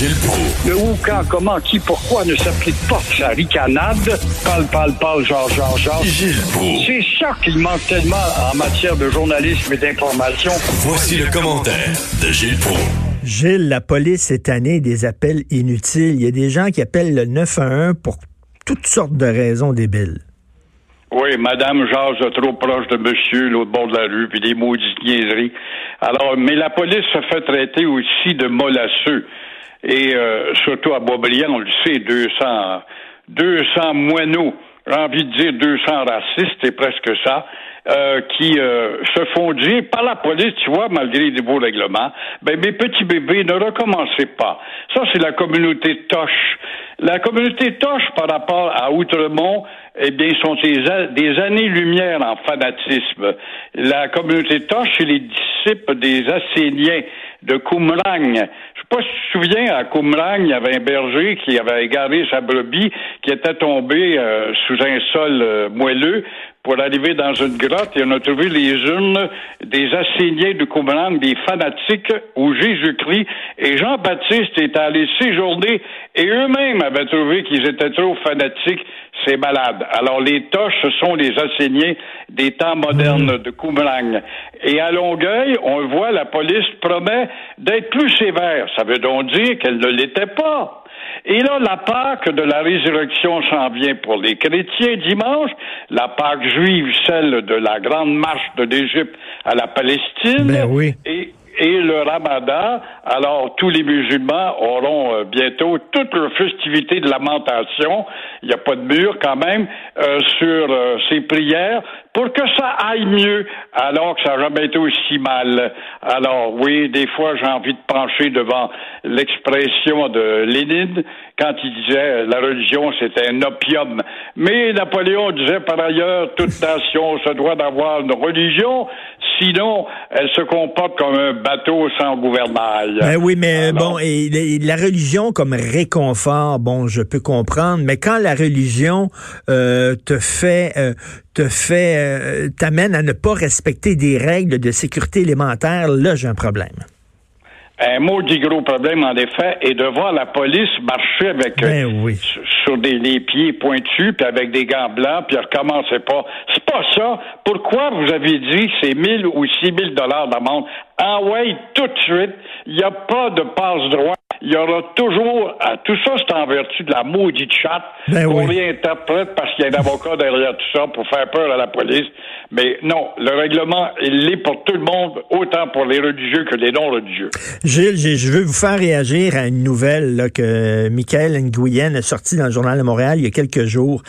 Gilles Proulx. Le où, quand, comment, qui, pourquoi ne s'applique pas sa ricanade? Parle, parle, parle, genre, genre, genre. Gilles Proulx. C'est ça qu'il manque tellement en matière de journalisme et d'information. Voici le commentaire de Gilles Proulx. Gilles, la police cette année des appels inutiles. Il y a des gens qui appellent le 911 pour toutes sortes de raisons débiles. Oui, madame jase trop proche de monsieur, l'autre bord de la rue, puis des maudites niaiseries. Alors, mais la police se fait traiter aussi de molasseux. Et euh, surtout à Boisbriand, on le sait, 200, 200 moineaux, j'ai envie de dire 200 racistes, c'est presque ça, euh, qui euh, se font dire par la police, tu vois, malgré les beaux règlements, ben mes petits bébés, ne recommencez pas. Ça, c'est la communauté Toche. La communauté Toche, par rapport à Outremont, eh bien, sont des, années-lumière en fanatisme. La communauté Toche, c'est les disciples des Asséniens de Qumran. Pas si tu te souviens, à Qumran, il y avait un berger qui avait égaré sa brebis, qui était tombé euh, sous un sol euh, moelleux pour arriver dans une grotte et on a trouvé les urnes des Asséniens de Qumran, des fanatiques où Jésus-Christ et Jean-Baptiste étaient allés séjourner et eux-mêmes avaient trouvé qu'ils étaient trop fanatiques c'est malade. Alors, les toches, ce sont les Asséniens des temps modernes de Qumran. Et à Longueuil, on voit, la police promet d'être plus sévère. Ça veut donc dire qu'elle ne l'était pas. Et là, la Pâque de la résurrection s'en vient pour les chrétiens dimanche, la Pâque juive, celle de la grande marche de l'Égypte à la Palestine. Ben oui. Et et le ramadan, alors tous les musulmans auront euh, bientôt toutes leurs festivités de lamentation, il n'y a pas de mur quand même, euh, sur euh, ces prières, pour que ça aille mieux, alors que ça n'a jamais été aussi mal. Alors oui, des fois j'ai envie de pencher devant l'expression de Lénine quand il disait la religion c'était un opium. Mais Napoléon disait par ailleurs toute nation se doit d'avoir une religion, sinon elle se comporte comme un bateau sans gouvernail. Ben oui, mais Alors- bon, et, et la religion comme réconfort, bon, je peux comprendre, mais quand la religion euh, te fait, euh, te fait, euh, t'amène à ne pas respecter des règles de sécurité élémentaire, là, j'ai un problème. Un maudit gros problème, en effet, est de voir la police marcher avec Ben euh, oui. sur- des les pieds pointus, puis avec des gants blancs, puis recommencez pas. C'est pas ça. Pourquoi vous avez dit que c'est 1000 ou 6000 dollars d'amende? Ah ouais, tout de suite. Il n'y a pas de passe-droit. Il y aura toujours, ah, tout ça, c'est en vertu de la maudite chatte Ben qu'on oui. réinterprète parce qu'il y a un avocat derrière tout ça pour faire peur à la police. Mais non, le règlement, il l'est pour tout le monde, autant pour les religieux que les non-religieux. Gilles, je veux vous faire réagir à une nouvelle là, que Michael Nguyen a sortie dans le Journal de Montréal il y a quelques jours.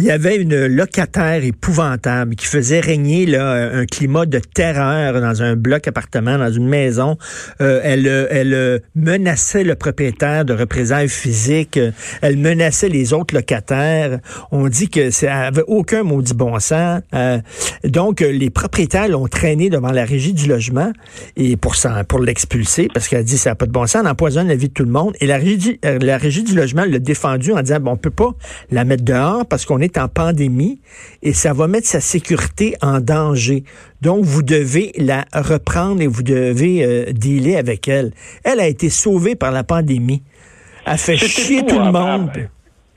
Il y avait une locataire épouvantable qui faisait régner là, un climat de terreur dans un bloc appartement, dans une maison. Euh, elle euh, elle euh, menaçait le propriétaire de représailles physiques. Euh, Elle menaçait les autres locataires. On dit que ça avait aucun maudit bon sens. Euh, donc, euh, les propriétaires l'ont traîné devant la régie du logement et pour, s'en- pour l'expulser parce qu'elle dit ça n'a pas de bon sens, on empoisonne la vie de tout le monde. Et la régie, euh, la régie du logement l'a défendu en disant bon, on peut pas la mettre dehors parce qu'on est en pandémie et ça va mettre sa sécurité en danger. Donc, vous devez la reprendre et vous devez euh, dealer avec elle. Elle a été sauvée par la pandémie. Elle fait chier tout le monde.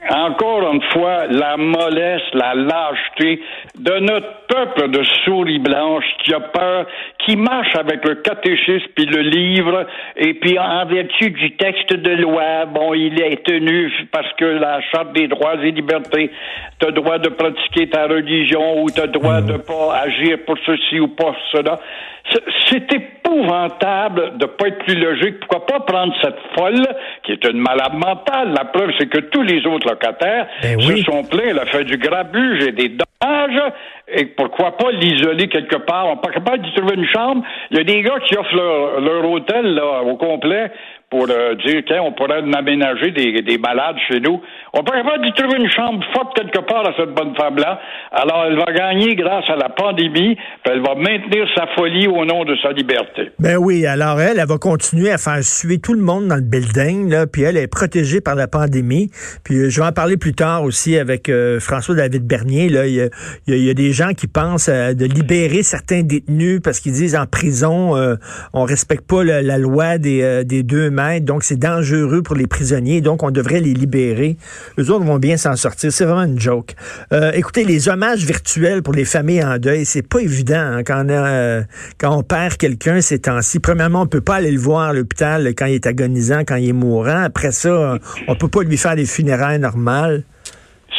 Encore une fois, la mollesse, la lâcheté de notre peuple de souris blanches qui a peur, qui marche avec le catéchisme puis le livre, et puis en vertu du texte de loi, bon, il est tenu parce que la Charte des droits et libertés, tu as droit de pratiquer ta religion ou tu as droit de pas agir pour ceci ou pour cela. C'est épouvantable de pas être plus logique. Pourquoi pas prendre cette folle, qui est une malade mentale? La preuve, c'est que tous les autres locataires Ben oui. se sont plaints. Elle a fait du grabuge et des dommages. Et pourquoi pas l'isoler quelque part? On n'est pas capable d'y trouver une chambre. Il y a des gars qui offrent leur, leur hôtel là, au complet pour euh, dire qu'on pourrait aménager des, des malades chez nous. On pourrait pas lui trouver une chambre forte quelque part à cette bonne femme-là. Alors, elle va gagner grâce à la pandémie, puis elle va maintenir sa folie au nom de sa liberté. Ben oui, alors elle, elle va continuer à faire suer tout le monde dans le building, là, puis elle est protégée par la pandémie. Puis euh, je vais en parler plus tard aussi avec euh, François-David Bernier. Là. Il, y a, y a des gens qui pensent euh, de libérer certains détenus parce qu'ils disent en prison, on respecte pas la, la loi des, des deux donc c'est dangereux pour les prisonniers, donc on devrait les libérer. Eux autres vont bien s'en sortir. C'est vraiment une joke. Euh, écoutez, les hommages virtuels pour les familles en deuil, c'est pas évident hein, quand, on a, euh, quand on perd quelqu'un ces temps-ci. Premièrement, on peut pas aller le voir à l'hôpital quand il est agonisant, quand il est mourant. Après ça, on peut pas lui faire des funérailles normales.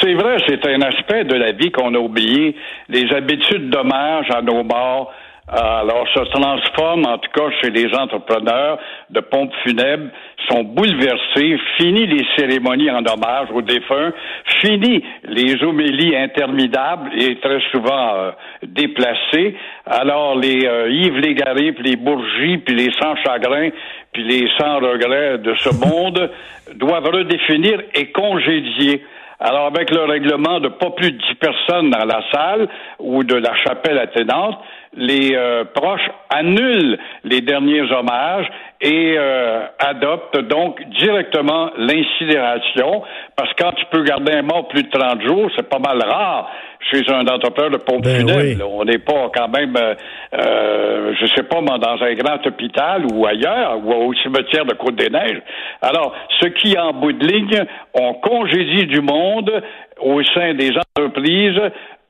C'est vrai, c'est un aspect de la vie qu'on a oublié. Les habitudes d'hommage à nos morts alors, se transforme, en tout cas chez les entrepreneurs de pompes funèbres, sont bouleversés. Fini les cérémonies en hommage aux défunts. Fini les homélies interminables et très souvent euh, déplacées. Alors, les euh, Yves Légaré, puis les Bourgies, puis les sans-chagrin, puis les sans-regrets de ce monde doivent redéfinir et congédier. Alors, avec le règlement de pas plus de dix personnes dans la salle ou de la chapelle attenante, les euh, proches annulent les derniers hommages et euh, adoptent donc directement l'incinération, parce que quand tu peux garder un mort plus de 30 jours, c'est pas mal rare chez un entrepreneur de pompe ben On n'est pas quand même, euh, euh, je sais pas, dans un grand hôpital ou ailleurs, ou au cimetière de Côte-des-Neiges. Alors, ce qui, en bout de ligne, on congédie du monde au sein des entreprises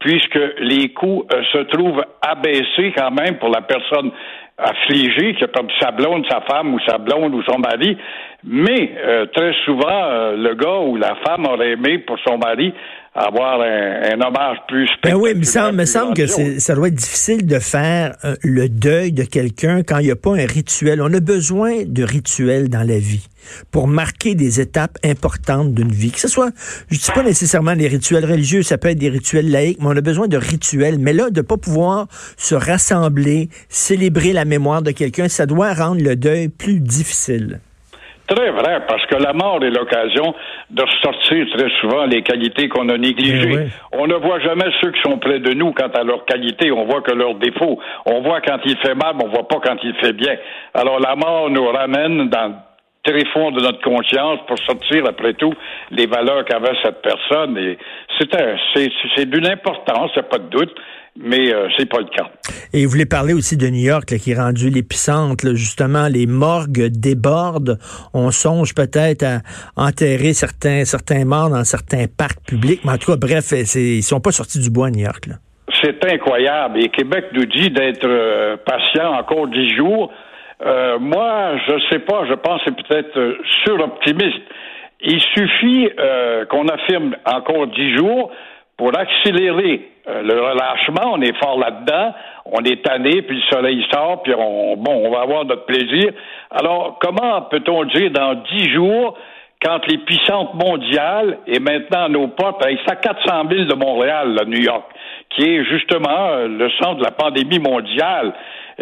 puisque les coûts euh, se trouvent abaissés quand même pour la personne affligée qui a perdu sa blonde, sa femme ou sa blonde ou son mari. Mais euh, très souvent, euh, le gars ou la femme aurait aimé pour son mari avoir un, hommage plus spectaculaire. Ben oui, mais ça me semble que ça doit être difficile de faire le deuil de quelqu'un quand il n'y a pas un rituel. On a besoin de rituels dans la vie pour marquer des étapes importantes d'une vie. Que ce soit, je dis pas nécessairement des rituels religieux, ça peut être des rituels laïques, mais on a besoin de rituels. Mais là, de pas pouvoir se rassembler, célébrer la mémoire de quelqu'un, ça doit rendre le deuil plus difficile. Très vrai, parce que la mort est l'occasion de ressortir très souvent les qualités qu'on a négligées. Eh on ne voit jamais ceux qui sont près de nous quant à leurs qualités, on voit que leurs défauts. On voit quand il fait mal, mais on voit pas quand il fait bien. Alors la mort nous ramène dans tréfonds de notre conscience pour sortir, après tout, les valeurs qu'avait cette personne. Et c'est, c'est, d'une importance, il pas de doute, mais euh, c'est pas le cas. Et vous voulez parler aussi de New York, qui est rendu l'épicentre. Justement, les morgues débordent. On songe peut-être à enterrer certains, certains morts dans certains parcs publics. Mais en tout cas, bref, ils sont pas sortis du bois à New York. C'est incroyable. Et Québec nous dit d'être euh, patient encore dix jours. Euh, moi, je sais pas, je pense que c'est peut-être euh, suroptimiste. Il suffit euh, qu'on affirme encore dix jours pour accélérer le relâchement. On est fort là-dedans, on est tanné, puis le soleil sort, puis on, bon, on va avoir notre plaisir. Alors, comment peut-on dire dans dix jours quand les puissantes mondiales et maintenant nos portes, avec ça 400 000 de Montréal, là, New York, qui est justement le centre de la pandémie mondiale,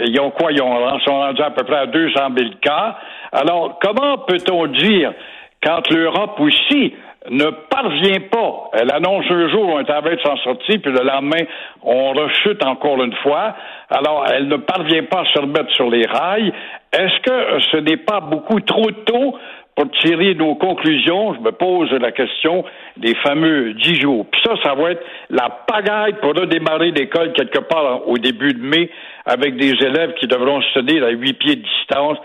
ils ont quoi? Ils ont, sont rendus à peu près à 200 000 cas. Alors, comment peut-on dire, quand l'Europe aussi ne parvient pas, elle annonce un jour un tablet de s'en sortir, puis le lendemain, on rechute encore une fois. Alors, elle ne parvient pas à se remettre sur les rails. Est-ce que ce n'est pas beaucoup trop tôt pour tirer nos conclusions, je me pose la question des fameux dix jours. Puis ça, ça va être la pagaille pour redémarrer l'école quelque part au début de mai avec des élèves qui devront se tenir à huit pieds de distance.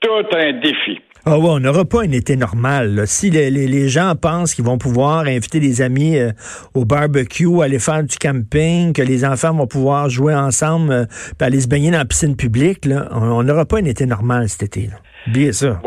Tout un défi. Ah ouais, on n'aura pas un été normal. Si les, gens pensent qu'ils vont pouvoir inviter des amis euh, au barbecue, aller faire du camping, que les enfants vont pouvoir jouer ensemble, euh, aller se baigner dans la piscine publique, là, on n'aura pas un été normal cet été. Là. Bien ça.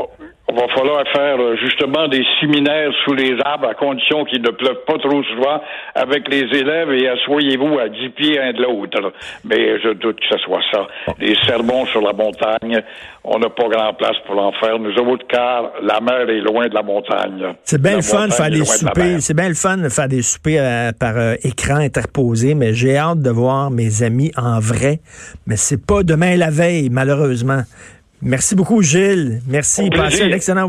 Falloir faire euh, justement des séminaires sous les arbres à condition qu'il ne pleuve pas trop souvent avec les élèves et asseyez-vous à dix pieds un de l'autre. Mais je doute que ce soit ça. Les sermons sur la montagne, on n'a pas grand place pour l'en faire. Nous autres, car la mer est loin de la montagne. C'est bien le fun de faire des soupers. C'est bien le fun de faire des soupers euh, par euh, écran interposé, mais j'ai hâte de voir mes amis en vrai. Mais c'est pas demain la veille, malheureusement. Merci beaucoup, Gilles. Merci. Passez un excellent